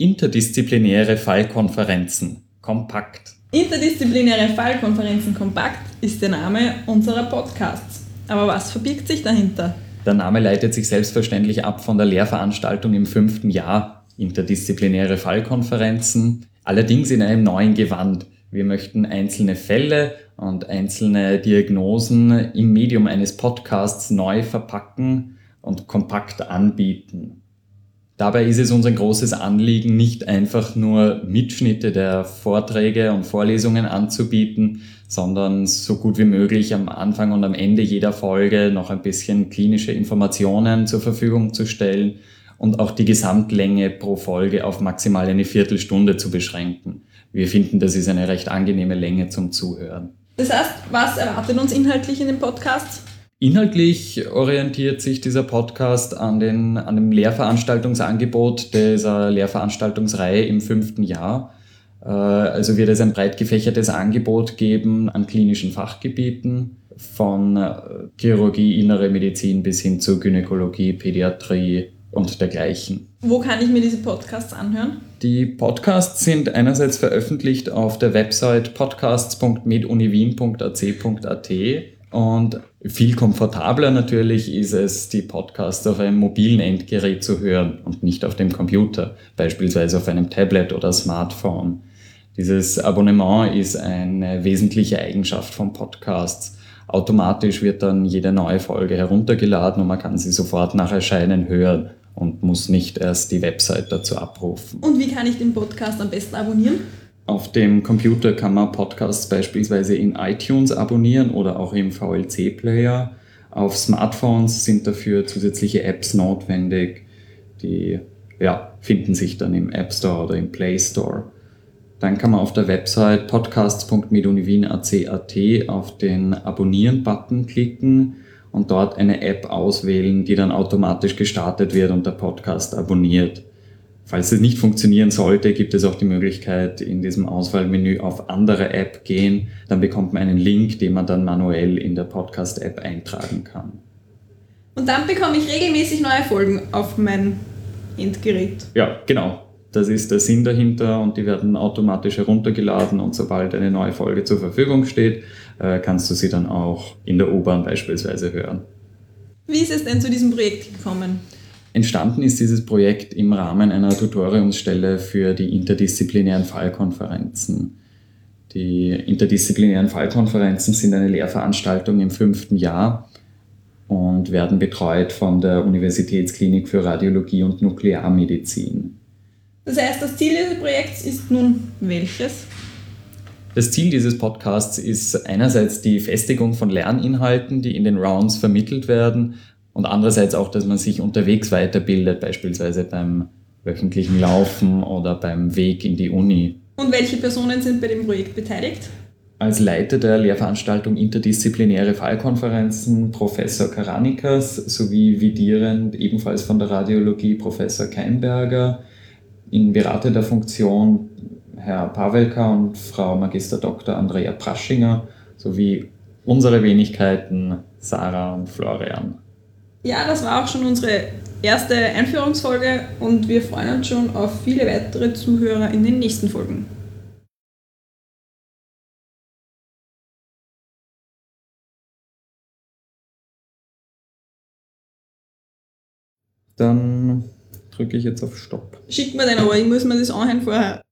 Interdisziplinäre Fallkonferenzen. Kompakt. Interdisziplinäre Fallkonferenzen Kompakt ist der Name unserer Podcasts. Aber was verbirgt sich dahinter? Der Name leitet sich selbstverständlich ab von der Lehrveranstaltung im fünften Jahr Interdisziplinäre Fallkonferenzen, allerdings in einem neuen Gewand. Wir möchten einzelne Fälle und einzelne Diagnosen im Medium eines Podcasts neu verpacken und kompakt anbieten. Dabei ist es uns ein großes Anliegen, nicht einfach nur Mitschnitte der Vorträge und Vorlesungen anzubieten, sondern so gut wie möglich am Anfang und am Ende jeder Folge noch ein bisschen klinische Informationen zur Verfügung zu stellen und auch die Gesamtlänge pro Folge auf maximal eine Viertelstunde zu beschränken. Wir finden, das ist eine recht angenehme Länge zum Zuhören. Das heißt, was erwartet uns inhaltlich in dem Podcast? Inhaltlich orientiert sich dieser Podcast an, den, an dem Lehrveranstaltungsangebot dieser Lehrveranstaltungsreihe im fünften Jahr. Äh, also wird es ein breit gefächertes Angebot geben an klinischen Fachgebieten, von äh, Chirurgie, innere Medizin bis hin zu Gynäkologie, Pädiatrie und dergleichen. Wo kann ich mir diese Podcasts anhören? Die Podcasts sind einerseits veröffentlicht auf der Website podcasts.meduniwien.ac.at und viel komfortabler natürlich ist es, die Podcasts auf einem mobilen Endgerät zu hören und nicht auf dem Computer, beispielsweise auf einem Tablet oder Smartphone. Dieses Abonnement ist eine wesentliche Eigenschaft von Podcasts. Automatisch wird dann jede neue Folge heruntergeladen und man kann sie sofort nach Erscheinen hören und muss nicht erst die Website dazu abrufen. Und wie kann ich den Podcast am besten abonnieren? Auf dem Computer kann man Podcasts beispielsweise in iTunes abonnieren oder auch im VLC-Player. Auf Smartphones sind dafür zusätzliche Apps notwendig, die ja, finden sich dann im App Store oder im Play Store. Dann kann man auf der Website podcasts.meduniwin.ac.at auf den Abonnieren-Button klicken und dort eine App auswählen, die dann automatisch gestartet wird und der Podcast abonniert. Falls es nicht funktionieren sollte, gibt es auch die Möglichkeit, in diesem Auswahlmenü auf andere App gehen. Dann bekommt man einen Link, den man dann manuell in der Podcast-App eintragen kann. Und dann bekomme ich regelmäßig neue Folgen auf mein Endgerät. Ja, genau. Das ist der Sinn dahinter und die werden automatisch heruntergeladen und sobald eine neue Folge zur Verfügung steht, äh, kannst du sie dann auch in der U-Bahn beispielsweise hören. Wie ist es denn zu diesem Projekt gekommen? Entstanden ist dieses Projekt im Rahmen einer Tutoriumsstelle für die interdisziplinären Fallkonferenzen. Die interdisziplinären Fallkonferenzen sind eine Lehrveranstaltung im fünften Jahr und werden betreut von der Universitätsklinik für Radiologie und Nuklearmedizin. Das heißt, das Ziel dieses Projekts ist nun welches? Das Ziel dieses Podcasts ist einerseits die Festigung von Lerninhalten, die in den Rounds vermittelt werden, und andererseits auch, dass man sich unterwegs weiterbildet, beispielsweise beim wöchentlichen Laufen oder beim Weg in die Uni. Und welche Personen sind bei dem Projekt beteiligt? Als Leiter der Lehrveranstaltung Interdisziplinäre Fallkonferenzen Professor Karanikas sowie vidierend ebenfalls von der Radiologie Professor Keimberger, in beratender Funktion Herr Pavelka und Frau Magister Dr. Andrea Praschinger sowie unsere Wenigkeiten Sarah und Florian. Ja, das war auch schon unsere erste Einführungsfolge und wir freuen uns schon auf viele weitere Zuhörer in den nächsten Folgen. Dann drücke ich jetzt auf Stopp. Schick mir den aber, ich muss mir das anhören vorher.